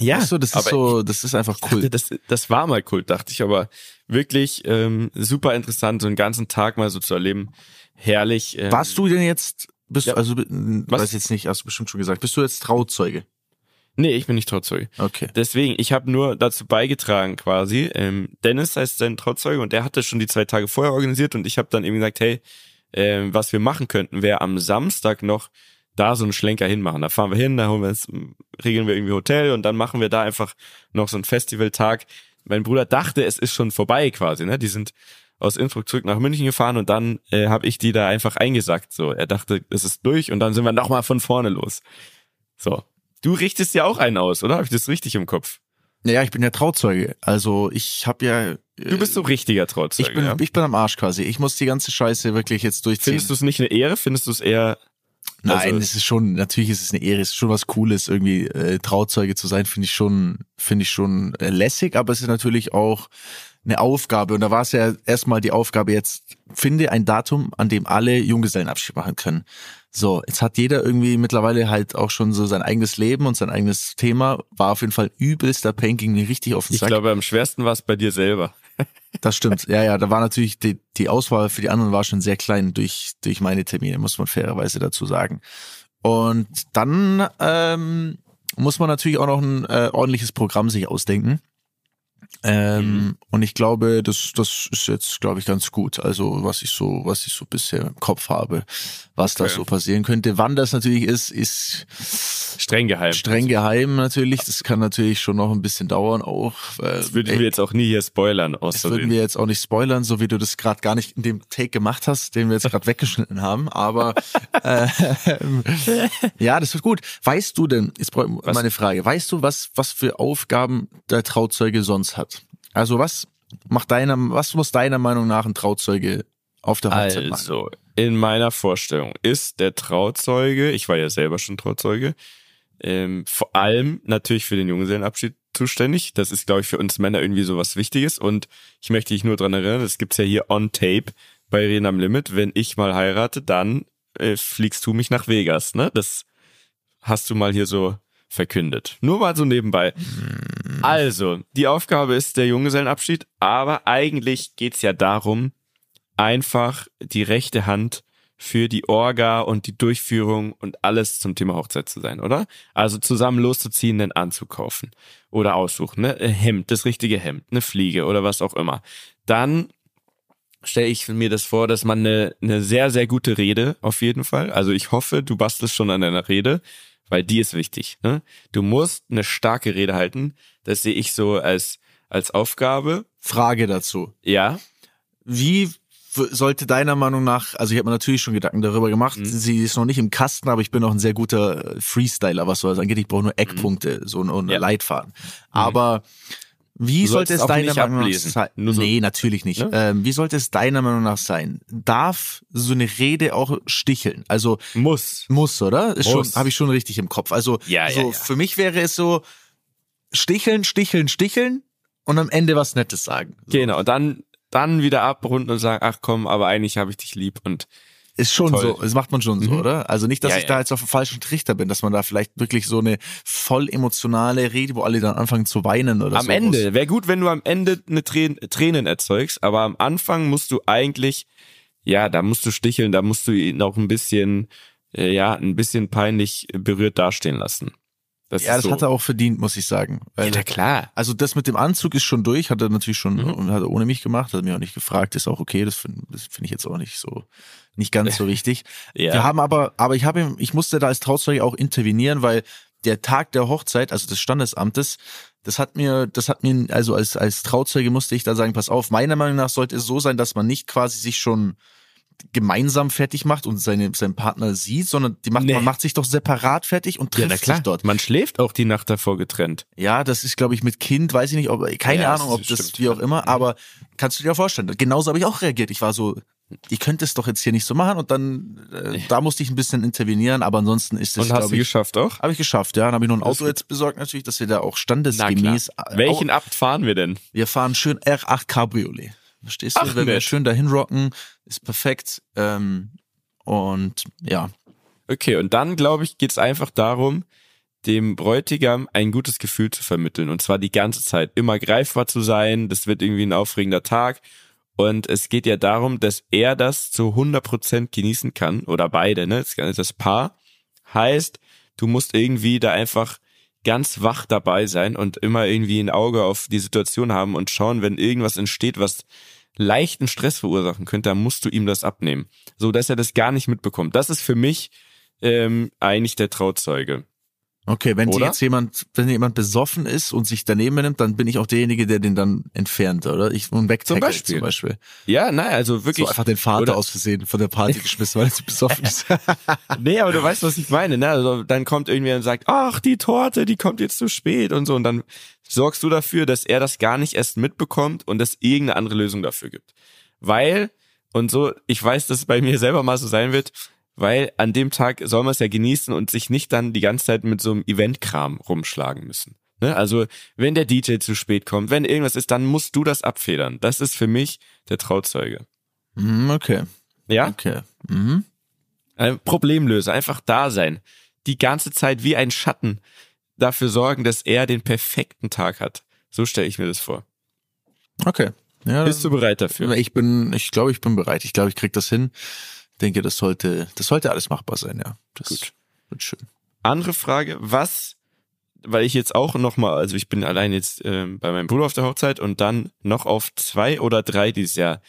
Ja, weißt du, das ist so, das ist einfach cool. Dachte, das, das war mal Kult, dachte ich, aber wirklich ähm, super interessant, so einen ganzen Tag mal so zu erleben. Herrlich. Ähm, Warst du denn jetzt, bist ja. du, also Was? weiß jetzt nicht, hast du bestimmt schon gesagt, bist du jetzt Trauzeuge? Nee, ich bin nicht Trauzeuge. Okay. Deswegen, ich habe nur dazu beigetragen quasi. Ähm, Dennis heißt sein Trauzeuge und der hatte schon die zwei Tage vorher organisiert und ich habe dann eben gesagt, hey, äh, was wir machen könnten, wäre am Samstag noch da so einen Schlenker hinmachen. Da fahren wir hin, da holen wir uns, regeln wir irgendwie Hotel und dann machen wir da einfach noch so einen Festivaltag. Mein Bruder dachte, es ist schon vorbei quasi, ne? Die sind aus Innsbruck zurück nach München gefahren und dann äh, habe ich die da einfach eingesackt. So, er dachte, es ist durch und dann sind wir nochmal von vorne los. So. Du richtest ja auch einen aus, oder? Habe ich das richtig im Kopf? Naja, ich bin ja Trauzeuge. Also ich habe ja. Äh, du bist so richtiger Trauzeuge. Ich bin, ja? ich bin am Arsch quasi. Ich muss die ganze Scheiße wirklich jetzt durchziehen. Findest du es nicht eine Ehre? Findest du es eher Nein, also, es ist schon, natürlich ist es eine Ehre, es ist schon was Cooles, irgendwie äh, Trauzeuge zu sein, finde ich schon, finde ich schon äh, lässig, aber es ist natürlich auch eine Aufgabe. Und da war es ja erstmal die Aufgabe jetzt, finde ein Datum, an dem alle Junggesellenabschied machen können. So, jetzt hat jeder irgendwie mittlerweile halt auch schon so sein eigenes Leben und sein eigenes Thema. War auf jeden Fall übelster Panking richtig auf den Sack. Ich glaube, am schwersten war es bei dir selber. Das stimmt. Ja, ja, da war natürlich die, die Auswahl für die anderen war schon sehr klein durch, durch meine Termine, muss man fairerweise dazu sagen. Und dann ähm, muss man natürlich auch noch ein äh, ordentliches Programm sich ausdenken. Ähm, Und ich glaube, das, das ist jetzt, glaube ich, ganz gut. Also was ich so, was ich so bisher im Kopf habe, was da Okay. so passieren könnte. Wann das natürlich ist, ist Streng geheim. streng geheim natürlich. Das kann natürlich schon noch ein bisschen dauern auch. Weil, Das würden ey, wir jetzt auch nie hier spoilern, das würden wir jetzt auch nicht spoilern, so wie du das gerade gar nicht in dem Take gemacht hast, den wir jetzt gerade weggeschnitten haben. Aber äh, ja, das wird gut. Weißt du denn, jetzt brauche ich meine Frage, weißt du, was, was für Aufgaben der Trauzeuge sonst hat? Also was macht deiner, was muss deiner Meinung nach ein Trauzeuge auf der Hochzeit? Also, in meiner Vorstellung ist der Trauzeuge, ich war ja selber schon Trauzeuge, ähm, vor allem natürlich für den Junggesellenabschied zuständig. Das ist, glaube ich, für uns Männer irgendwie so was Wichtiges. Und ich möchte dich nur dran erinnern, das gibt's ja hier on tape bei Reden am Limit. Wenn ich mal heirate, dann äh, fliegst du mich nach Vegas, ne? Das hast du mal hier so verkündet. Nur mal so nebenbei. Also, die Aufgabe ist der Junggesellenabschied, aber eigentlich geht's ja darum, einfach die rechte Hand für die Orga und die Durchführung und alles zum Thema Hochzeit zu sein, oder? Also zusammen loszuziehen, einen Anzug kaufen oder aussuchen, ne? Ein Hemd, das richtige Hemd, eine Fliege oder was auch immer. Dann stelle ich mir das vor, dass man eine, eine sehr, sehr gute Rede auf jeden Fall. Also ich hoffe, du bastelst schon an deiner Rede, weil die ist wichtig. Ne? Du musst eine starke Rede halten. Das sehe ich so als, als Aufgabe. Frage dazu. Ja, Wie sollte deiner Meinung nach, also ich habe mir natürlich schon Gedanken darüber gemacht, Mhm. sie ist noch nicht im Kasten, aber ich bin auch ein sehr guter äh, Freestyler, was sowas angeht. Ich brauche nur Eckpunkte, so und, Mhm. Ja. Mhm. Leitfaden. Aber wie sollte es deiner Meinung nach ablesen. sein? Nur so- nee, natürlich nicht. Ne? Ähm, wie sollte es deiner Meinung nach sein? Darf so eine Rede auch sticheln? Also muss. muss, oder? Muss. habe ich schon richtig im Kopf. Also Ja, so ja, ja. für mich wäre es so sticheln, sticheln, sticheln und am Ende was Nettes sagen. So. Genau. Und dann, dann wieder abrunden und sagen, ach komm, aber eigentlich habe ich dich lieb und Ist schon Toll. so, das macht man schon so, Mhm. oder? Also nicht, dass Ja, ich ja. da jetzt auf dem falschen Trichter bin, dass man da vielleicht wirklich so eine voll emotionale Rede, wo alle dann anfangen zu weinen oder am so. Ende, wäre gut, wenn du am Ende eine Tränen, Tränen erzeugst, aber am Anfang musst du eigentlich, ja, da musst du sticheln, da musst du ihn auch ein bisschen, äh, ja, ein bisschen peinlich berührt dastehen lassen. Das Ja, das so. hat er auch verdient, muss ich sagen. Weil, Ja, klar. also das mit dem Anzug ist schon durch, hat er natürlich schon Mhm. und hat er ohne mich gemacht, hat mir auch nicht gefragt, ist auch okay, das finde find ich jetzt auch nicht so, nicht ganz so wichtig. Ja. Wir haben aber, aber ich habe, ihm- ich musste da als Trauzeuge auch intervenieren, weil der Tag der Hochzeit, also des Standesamtes, das hat mir, das hat mir, also als, als Trauzeuge musste ich da sagen, pass auf, meiner Meinung nach sollte es so sein, dass man nicht quasi sich schon gemeinsam fertig macht und seine, seinen Partner sieht, sondern die macht, Nee. man macht sich doch separat fertig und Ja, trifft na klar. sich dort. Man schläft auch die Nacht davor getrennt. Ja, das ist, glaube ich, mit Kind, weiß ich nicht, ob, keine Ja, Ahnung, das ob das stimmt. wie auch immer, aber kannst du dir vorstellen. Genauso habe ich auch reagiert. Ich war so, ich könnte es doch jetzt hier nicht so machen und dann, äh, da musste ich ein bisschen intervenieren, aber ansonsten ist das, Und hast du ich, geschafft auch? habe ich geschafft, ja. Dann habe ich noch ein Das Auto jetzt besorgt natürlich, dass wir da auch Na standesgemäß. klar. Welchen Abt fahren wir denn? wir fahren schön R8 Cabriolet. Verstehst du? Ach, Wenn wir nett. schön dahin rocken, ist perfekt. Ähm, und ja, Okay, und dann, glaube ich, geht's einfach darum, dem Bräutigam ein gutes Gefühl zu vermitteln. Und zwar die ganze Zeit. Immer greifbar zu sein. Das wird irgendwie ein aufregender Tag. Und es geht ja darum, dass er das zu 100% genießen kann. Oder beide, ne? Das Paar. Heißt, du musst irgendwie da einfach ganz wach dabei sein und immer irgendwie ein Auge auf die Situation haben und schauen, wenn irgendwas entsteht, was leichten Stress verursachen könnte, dann musst du ihm das abnehmen. So dass er das gar nicht mitbekommt. Das ist für mich ähm, eigentlich der Trauzeuge. Okay, wenn Oder? jetzt jemand, wenn jemand besoffen ist und sich daneben nimmt, dann bin ich auch derjenige, der den dann entfernt, oder? Ich und wegtackelt Beispiel. zum Beispiel. Ja, nein, also wirklich. so einfach den Vater oder- aus Versehen von der Party geschmissen, weil er zu besoffen ist. Nee, aber du weißt, was ich meine, ne? Also dann kommt irgendwer und sagt, ach, die Torte, die kommt jetzt zu spät und so. Und dann sorgst du dafür, dass er das gar nicht erst mitbekommt und es irgendeine andere Lösung dafür gibt. Weil, und so, ich weiß, dass es bei mir selber mal so sein wird, weil an dem Tag soll man es ja genießen und sich nicht dann die ganze Zeit mit so einem Eventkram rumschlagen müssen. Ne? Also, wenn der DJ zu spät kommt, wenn irgendwas ist, dann musst du das abfedern. Das ist für mich der Trauzeuge. Hm, okay, Ja? okay. Mhm. Ein Problemlöser, einfach da sein. Die ganze Zeit wie ein Schatten dafür sorgen, dass er den perfekten Tag hat. So stelle ich mir das vor. Okay. Ja, Bist du bereit dafür? Ich bin, ich glaube, ich bin bereit. Ich glaube, ich krieg das hin. Denke, das sollte, das sollte alles machbar sein, ja. Das Gut. wird schön. Andere Frage, was weil ich jetzt auch noch mal, also ich bin allein jetzt ähm, bei meinem Bruder auf der Hochzeit und dann noch auf zwei oder drei dieses Jahr.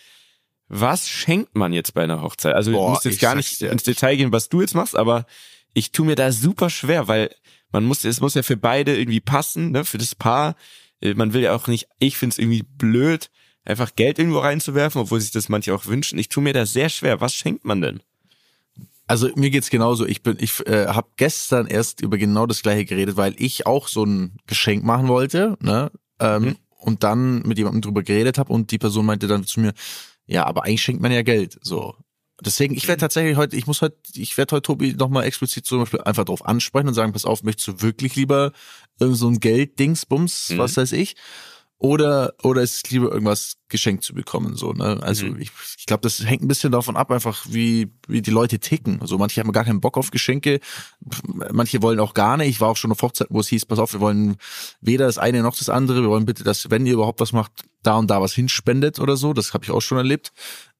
Was schenkt man jetzt bei einer Hochzeit? Also Boah, du musst jetzt ich gar nicht ins Detail gehen, was du jetzt machst, aber ich tue mir da super schwer, weil man muss, es muss ja für beide irgendwie passen, ne, für das Paar. Äh, Man will ja auch nicht, ich find's irgendwie blöd, einfach Geld irgendwo reinzuwerfen, obwohl sich das manche auch wünschen. Ich tue mir da sehr schwer. Was schenkt man denn? Also mir geht's genauso. Ich bin, ich äh, habe gestern erst über genau das gleiche geredet, weil ich auch so ein Geschenk machen wollte, ne? Ähm, Mhm. Und dann mit jemandem drüber geredet habe und die Person meinte dann zu mir, ja, aber eigentlich schenkt man ja Geld. So. Deswegen, ich werde tatsächlich heute, ich muss heute, ich werde heute Tobi nochmal explizit zum Beispiel einfach drauf ansprechen und sagen, pass auf, möchtest du wirklich lieber so ein Geld-Dingsbums, Mhm. was weiß ich? Oder, oder ist es lieber irgendwas geschenkt zu bekommen, so, ne? Also, Mhm. ich, ich glaube, das hängt ein bisschen davon ab, einfach wie, wie die Leute ticken. Also, manche haben gar keinen Bock auf Geschenke. Manche wollen auch gar nicht. Ich war auch schon auf Hochzeiten, wo es hieß, pass auf, wir wollen weder das eine noch das andere. Wir wollen bitte, dass, wenn ihr überhaupt was macht, da und da was hinspendet oder so. Das habe ich auch schon erlebt.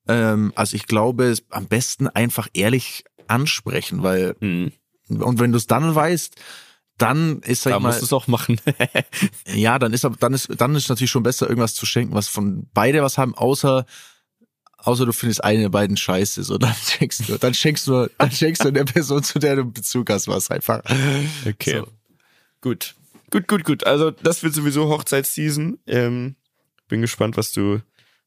Ähm, also, ich glaube, es am besten einfach ehrlich ansprechen, weil, Hm. und wenn du es dann weißt, dann ist, sag Da mal, musst du es auch machen. ja, dann ist dann ist dann ist natürlich schon besser irgendwas zu schenken, was von beide was haben, außer außer du findest eine der beiden scheiße, so dann schenkst du, dann schenkst du, dann schenkst du der Person, zu der du Bezug hast, was einfach. Okay. So. Gut. Gut, gut, gut. Also das wird sowieso Hochzeitsseason. Ähm, bin gespannt, was du,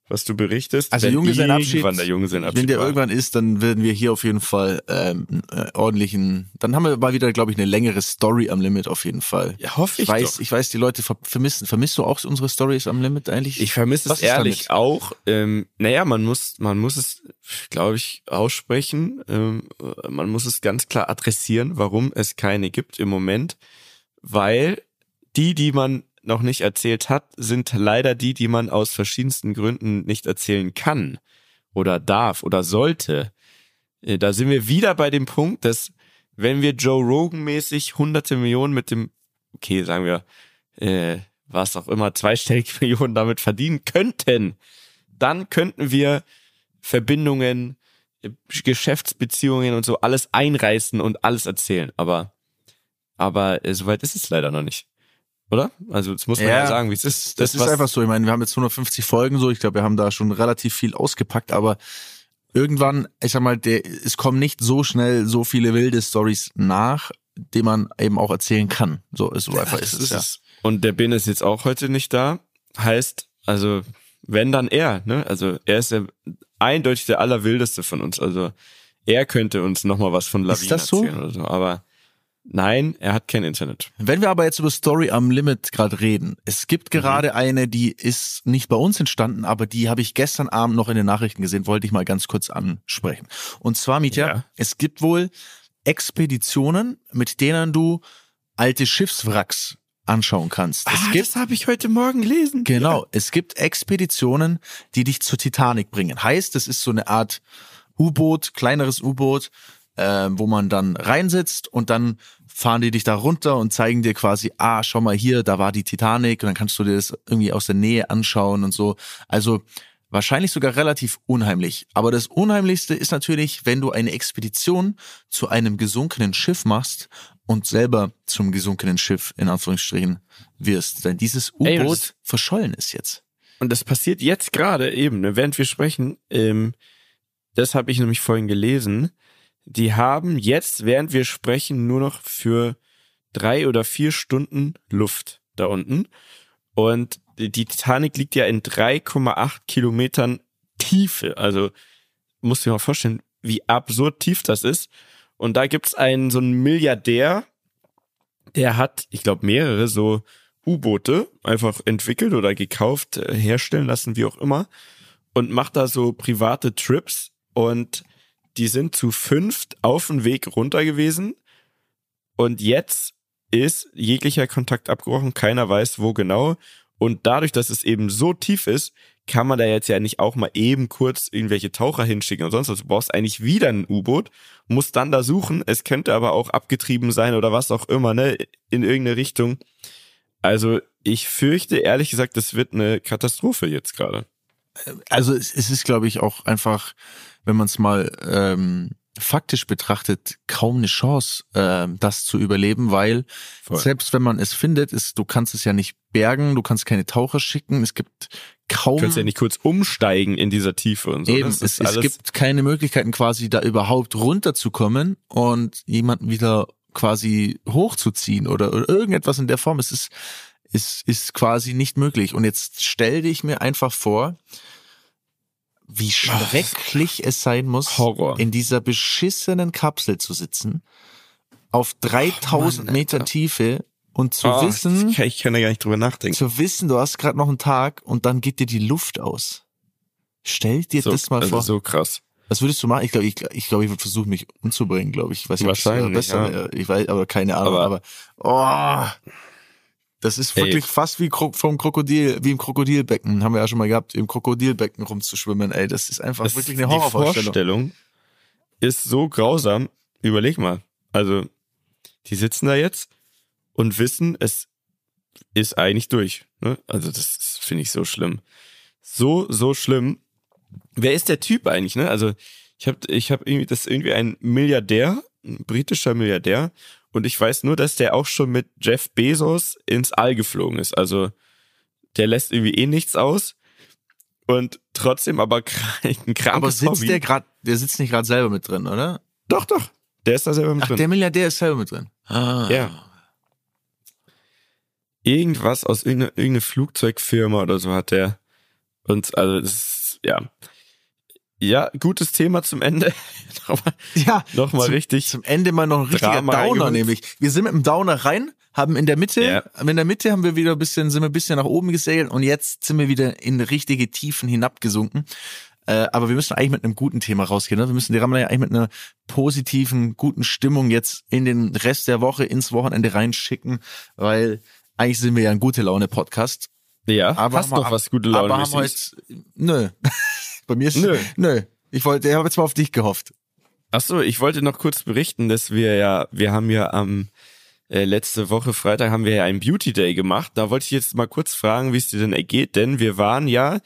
was du berichtest. Also Wenn Junggesellenabschied, irgendwann der Junggesellenabschied Wenn der war. irgendwann ist, dann werden wir hier auf jeden Fall ähm, äh, ordentlichen, dann haben wir mal wieder, glaube ich, eine längere Story am Limit auf jeden Fall. Ja, hoffe Ich ich weiß, doch. ich weiß, die Leute ver vermissen. Vermisst du auch unsere Stories am Limit eigentlich? Ich vermisse es ehrlich damit? auch. Ähm, naja, man muss, man muss es, glaube ich, aussprechen. Ähm, äh, man muss es ganz klar adressieren, warum es keine gibt im Moment. Weil die, die man noch nicht erzählt hat, sind leider die, die man aus verschiedensten Gründen nicht erzählen kann oder darf oder sollte. Äh, Da sind wir wieder bei dem Punkt, dass wenn wir Joe Rogan mäßig hunderte Millionen mit dem, okay, sagen wir, äh, was auch immer, zweistellige Millionen damit verdienen könnten, dann könnten wir Verbindungen, Geschäftsbeziehungen und so alles einreißen und alles erzählen. Aber, aber äh, soweit ist es leider noch nicht. Oder? Also, das muss man ja, sagen, wie es das, ist. das, ist was- einfach so. Ich meine, wir haben jetzt 150 Folgen so. Ich glaube, wir haben da schon relativ viel ausgepackt, aber irgendwann, ich sag mal, der, es kommen nicht so schnell so viele wilde Stories nach, die man eben auch erzählen kann. So, ist so einfach das ist es, ja. Und der Ben ist jetzt auch heute nicht da. Heißt, also, wenn dann er, ne? Also, er ist ja eindeutig der allerwildeste von uns. Also, er könnte uns nochmal was von Lawinen das so? erzählen oder so. Aber nein, er hat kein Internet. Wenn wir aber jetzt über Story am Limit gerade reden, es gibt Mhm. gerade eine, die ist nicht bei uns entstanden, aber die habe ich gestern Abend noch in den Nachrichten gesehen, wollte ich mal ganz kurz ansprechen. Und zwar, Mietja, Ja. es gibt wohl Expeditionen, mit denen du alte Schiffswracks anschauen kannst. Es ah, gibt das habe ich heute Morgen gelesen. Genau, es gibt Expeditionen, die dich zur Titanic bringen. Heißt, es ist so eine Art U-Boot, kleineres U-Boot, äh, wo man dann reinsitzt und dann fahren die dich da runter und zeigen dir quasi, ah, schau mal hier, da war die Titanic und dann kannst du dir das irgendwie aus der Nähe anschauen und so. Also wahrscheinlich sogar relativ unheimlich. Aber das Unheimlichste ist natürlich, wenn du eine Expedition zu einem gesunkenen Schiff machst und selber zum gesunkenen Schiff in Anführungsstrichen wirst. Denn dieses U-Boot verschollen ist jetzt. Und das passiert jetzt gerade eben, ne, während wir sprechen. Ähm, das habe ich nämlich vorhin gelesen. Die haben jetzt, während wir sprechen, nur noch für drei oder vier Stunden Luft da unten. Und die Titanic liegt ja in 3,8 Kilometern Tiefe. Also musst du dir mal vorstellen, wie absurd tief das ist. Und da gibt's einen so einen Milliardär, der hat, ich glaube, mehrere so U-Boote einfach entwickelt oder gekauft, äh, herstellen lassen, wie auch immer, und macht da so private Trips und die sind zu fünft auf dem Weg runter gewesen und jetzt ist jeglicher Kontakt abgebrochen, keiner weiß wo genau und dadurch, dass es eben so tief ist, kann man da jetzt ja nicht auch mal eben kurz irgendwelche Taucher hinschicken und sonst was. Du brauchst eigentlich wieder ein U-Boot, musst dann da suchen. Es könnte aber auch abgetrieben sein oder was auch immer, ne, in irgendeine Richtung. Also ich fürchte ehrlich gesagt, das wird eine Katastrophe jetzt gerade. Also es, es ist, glaube ich, auch einfach, wenn man es mal ähm, faktisch betrachtet kaum eine Chance, äh, das zu überleben, weil Voll. selbst wenn man es findet, ist, du kannst es ja nicht bergen, du kannst keine Taucher schicken, es gibt kaum Du kannst ja nicht kurz umsteigen in dieser Tiefe und so. Eben, es, es gibt keine Möglichkeiten quasi da überhaupt runterzukommen und jemanden wieder quasi hochzuziehen oder, oder irgendetwas in der Form. Es ist, ist, ist quasi nicht möglich. Und jetzt stell dich mir einfach vor, wie schrecklich es sein muss, Horror. in dieser beschissenen Kapsel zu sitzen, auf 3000 Mann, Meter. Tiefe und zu Oh, wissen, Ich kann, ich kann da gar nicht drüber nachdenken. zu wissen, du hast gerade noch einen Tag und dann geht dir die Luft aus. Stell dir So, das mal also vor. so krass. Was würdest du machen? Ich glaube, ich, ich, glaub, ich würde versuchen, mich umzubringen, glaube ich. ich. Weiß nicht, Wahrscheinlich, besser ja. Ich weiß, aber keine Ahnung. Aber, Aber- oh, das ist Ey. wirklich fast wie vom Krokodil, wie im Krokodilbecken. Haben wir ja schon mal gehabt, im Krokodilbecken rumzuschwimmen. Ey, das ist einfach Das wirklich eine Die Horrorvorstellung. Vorstellung ist so grausam. Überleg mal. Also, die sitzen da jetzt und wissen, es ist eigentlich durch. Ne? Also, das finde ich so schlimm. So, so schlimm. Wer ist der Typ eigentlich, ne? Also, ich habe ich hab irgendwie, das ist irgendwie ein Milliardär, ein britischer Milliardär. Und ich weiß nur, dass der auch schon mit Jeff Bezos ins All geflogen ist. Also, der lässt irgendwie eh nichts aus. Und trotzdem aber ein krankes Aber sitzt Hobby. der gerade, der sitzt nicht gerade selber mit drin, oder? Doch, doch. Der ist da selber mit Ach, drin. der Milliardär ist selber mit drin. Ah. Ja. Irgendwas aus irgendeiner, irgendeine Flugzeugfirma oder so hat der. Und also das ist, ja. Ja, gutes Thema zum Ende. Nochmal Ja, noch mal zum, richtig. Zum Ende mal noch ein richtiger Drama Downer, nämlich. Wir sind mit dem Downer rein, haben in der Mitte, Ja. in der Mitte haben wir wieder ein bisschen, sind wir ein bisschen nach oben gesegelt und jetzt sind wir wieder in richtige Tiefen hinabgesunken. Äh, aber wir müssen eigentlich mit einem guten Thema rausgehen. Ne? Wir müssen die Rammer ja eigentlich mit einer positiven, guten Stimmung jetzt in den Rest der Woche, ins Wochenende reinschicken, weil eigentlich sind wir ja ein gute Laune-Podcast. Ja, Aber hast noch was gute Laune. aber haben heute, nö. Bei mir ist, Nö. nö. Ich wollte, ich habe jetzt mal auf dich gehofft. Ach so, ich wollte noch kurz berichten, dass wir ja, wir haben ja am äh, letzte Woche Freitag haben wir ja einen Beauty Day gemacht. Da wollte ich jetzt mal kurz fragen, wie es dir denn ergeht, denn wir waren ja,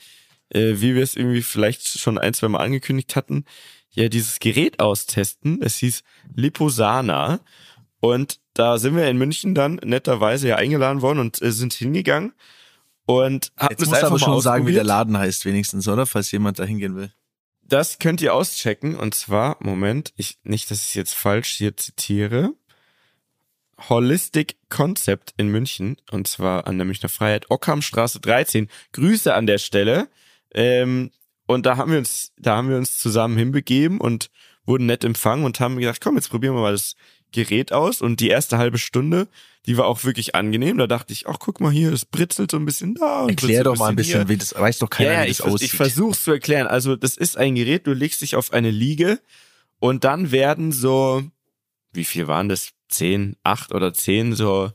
äh, wie wir es irgendwie vielleicht schon ein, zwei Mal angekündigt hatten, ja dieses Gerät austesten. Es hieß Liposana und da sind wir in München dann netterweise ja eingeladen worden und äh, sind hingegangen und haben Jetzt einfach aber mal schon sagen, wie der. Laden heißt, wenigstens, oder? Falls jemand da hingehen will. Das könnt ihr auschecken und zwar, Moment, ich nicht, dass ich jetzt falsch hier zitiere. Holistic Concept in München und zwar an der Münchner Freiheit, Ockhamstraße 13. Grüße an der Stelle. Ähm, und da haben wir uns, da haben wir uns zusammen hinbegeben und wurden nett empfangen und haben gedacht, komm, jetzt probieren wir mal das Gerät aus. Und die erste halbe Stunde, die war auch wirklich angenehm. Da dachte ich, ach, guck mal hier, es britzelt so ein bisschen da. Und Erklär doch mal ein bisschen, hier. wie das, weiß doch keiner, Ja, wie ich, das vers- aussieht. ich versuch's zu erklären. Also, das ist ein Gerät, du legst dich auf eine Liege und dann werden so, wie viel waren das? Zehn, acht oder zehn so,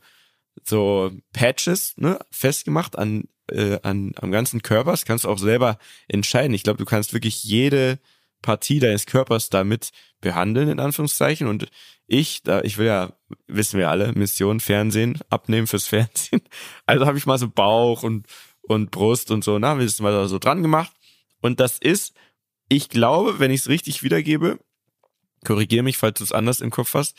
so Patches, ne, festgemacht an, äh, an, am ganzen Körper. Das kannst du auch selber entscheiden. Ich glaube, du kannst wirklich jede Partie deines Körpers damit behandeln, in Anführungszeichen. Und ich, da, ich will ja, wissen wir alle, Mission Fernsehen, abnehmen fürs Fernsehen. Also habe ich mal so Bauch und, und Brust und so, na, wir das mal so dran gemacht. Und das ist, ich glaube, wenn ich es richtig wiedergebe, korrigiere mich, falls du es anders im Kopf hast,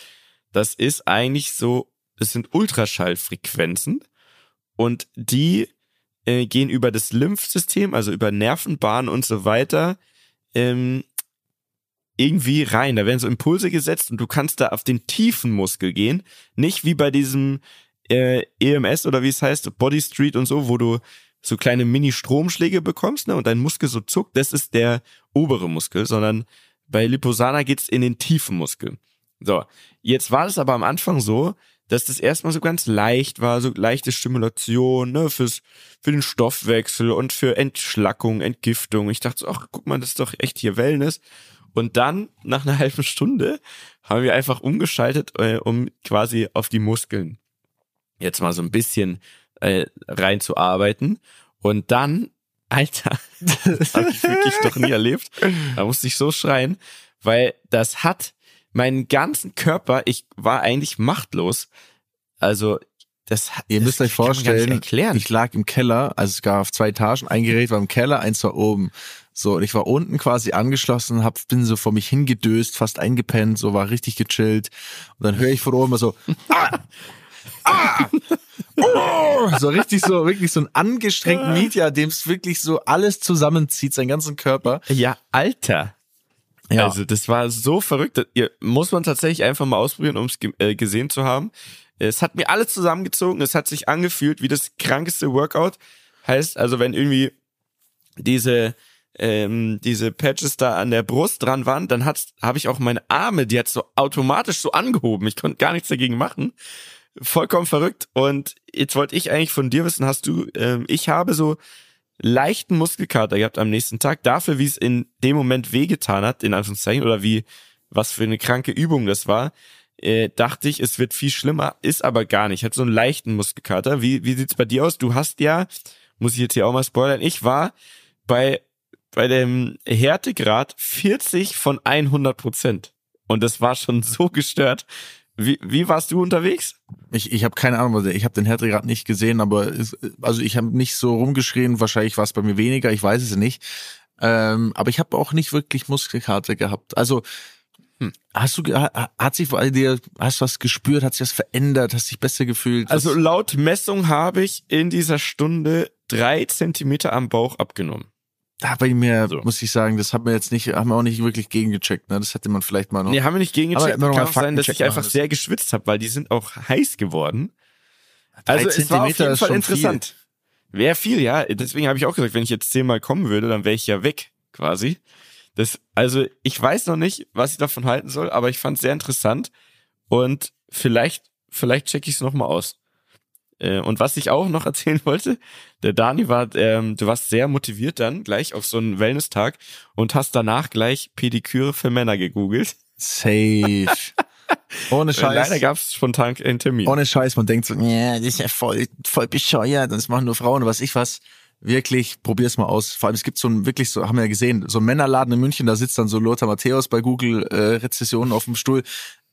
das ist eigentlich so, es sind Ultraschallfrequenzen und die äh, gehen über das Lymphsystem, also über Nervenbahnen und so weiter, ähm, irgendwie rein. Da werden so Impulse gesetzt und du kannst da auf den tiefen Muskel gehen. Nicht wie bei diesem äh, EMS oder wie es heißt, Body Street und so, wo du so kleine Mini-Stromschläge bekommst ne, und dein Muskel so zuckt. Das ist der obere Muskel, sondern bei Liposana geht's in den tiefen Muskel. So, jetzt war es aber am Anfang so, dass das erstmal so ganz leicht war, so leichte Stimulation, ne, fürs, für den Stoffwechsel und für Entschlackung, Entgiftung. Ich dachte so, ach, guck mal, das ist doch echt hier Wellness. Und dann, nach einer halben Stunde, haben wir einfach umgeschaltet, äh, um quasi auf die Muskeln jetzt mal so ein bisschen äh, reinzuarbeiten. Und dann, Alter, das habe ich wirklich noch nie erlebt. Da musste ich so schreien, weil das hat meinen ganzen Körper, ich war eigentlich machtlos. Also, das hat Ihr müsst das euch vorstellen, ich lag im Keller, also es gab auf zwei Etagen, ein Gerät war im Keller, eins war oben. So, und ich war unten quasi angeschlossen, hab, bin so vor mich hingedöst, fast eingepennt, so war richtig gechillt. Und dann höre ich von oben so, ah, ah, oh, so richtig so, wirklich so ein angestrengten Media, dem es wirklich so alles zusammenzieht, seinen ganzen Körper. Ja, Alter. Ja. Also das war so verrückt. Ihr, muss man tatsächlich einfach mal ausprobieren, um es ge äh, gesehen zu haben. Es hat mir alles zusammengezogen. Es hat sich angefühlt wie das krankeste Workout. Heißt also, wenn irgendwie diese ähm, diese Patches da an der Brust dran waren, dann habe ich auch meine Arme, die hat so automatisch so angehoben. Ich konnte gar nichts dagegen machen. Vollkommen verrückt. Und jetzt wollte ich eigentlich von dir wissen, hast du, ähm, ich habe so leichten Muskelkater gehabt am nächsten Tag, dafür, wie es in dem Moment wehgetan hat, in Anführungszeichen, oder wie, was für eine kranke Übung das war, äh, dachte ich, es wird viel schlimmer, ist aber gar nicht. Ich hatte so einen leichten Muskelkater. Wie, wie sieht's bei dir aus? Du hast ja, muss ich jetzt hier auch mal spoilern, ich war bei, bei dem Härtegrad 40 von 100 Prozent. Und das war schon so gestört. Wie, wie warst du unterwegs? Ich, ich habe keine Ahnung, ich habe den Härtegrad nicht gesehen, aber es, also ich habe nicht so rumgeschrien, wahrscheinlich war es bei mir weniger, ich weiß es nicht. Ähm, aber ich habe auch nicht wirklich Muskelkater gehabt. Also hm. Hast du, hat sich bei dir, hast du was gespürt, hat sich was verändert, hast dich besser gefühlt? Also laut Messung habe ich in dieser Stunde drei Zentimeter am Bauch abgenommen. Da bei mir, so. muss ich sagen, das haben wir jetzt nicht, haben wir auch nicht wirklich gegengecheckt, ne? Das hätte man vielleicht mal noch. Nee, haben wir nicht gegengecheckt. Aber Kann auch sein, dass ich einfach sehr geschwitzt habe, weil die sind auch heiß geworden. Also es war auf jeden Fall interessant. Wäre viel, ja. Deswegen habe ich auch gesagt, wenn ich jetzt zehnmal kommen würde, dann wäre ich ja weg, quasi. Das, also ich weiß noch nicht, was ich davon halten soll, aber ich fand es sehr interessant und vielleicht, vielleicht checke ich es nochmal aus. Äh, und was ich auch noch erzählen wollte, der Dani war, ähm, du warst sehr motiviert dann gleich auf so einen Wellness-Tag und hast danach gleich Pediküre für Männer gegoogelt. Safe. Ohne Scheiß. Leider gab es spontan einen Termin. Ohne Scheiß, man denkt so, ja, das ist ja voll, voll bescheuert, das machen nur Frauen, was ich was wirklich, probier's mal aus. Vor allem, es gibt so ein, wirklich so, haben wir ja gesehen, so ein Männerladen in München, da sitzt dann so Lothar Matthäus bei Google äh, Rezessionen auf dem Stuhl.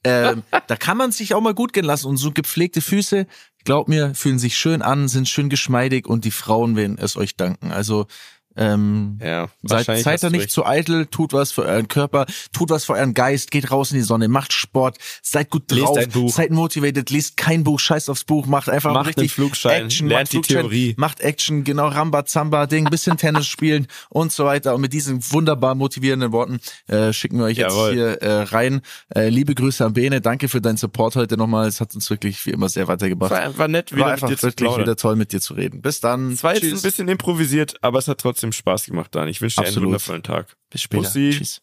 Ähm, da kann man sich auch mal gut gehen lassen und so gepflegte Füße, glaub mir, fühlen sich schön an, sind schön geschmeidig und die Frauen werden es euch danken. Also ähm, ja, seid, seid da nicht recht. zu eitel, tut was für euren Körper, tut was für euren Geist, geht raus in die Sonne, macht Sport, seid gut drauf, seid motiviert, liest kein Buch, scheiß aufs Buch, macht einfach macht richtig Flugschein, Action, lernt die Theorie. Macht Action, genau, Ramba-Zamba, Ding, bisschen Tennis spielen und so weiter. Und mit diesen wunderbar motivierenden Worten äh, schicken wir euch Jawohl. jetzt hier äh, rein. Äh, liebe Grüße an Bene, danke für deinen Support heute nochmal. Es hat uns wirklich wie immer sehr weitergebracht. War, war nett, wieder war einfach wirklich wieder toll mit dir zu reden. Bis dann. Es war jetzt ein bisschen improvisiert, aber es hat trotzdem Spaß gemacht, Dani. Ich wünsche dir Absolut. einen wundervollen Tag. Bis später. Bussi. Tschüss.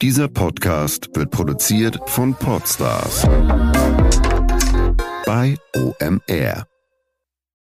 Dieser Podcast wird produziert von Podstars bei OMR.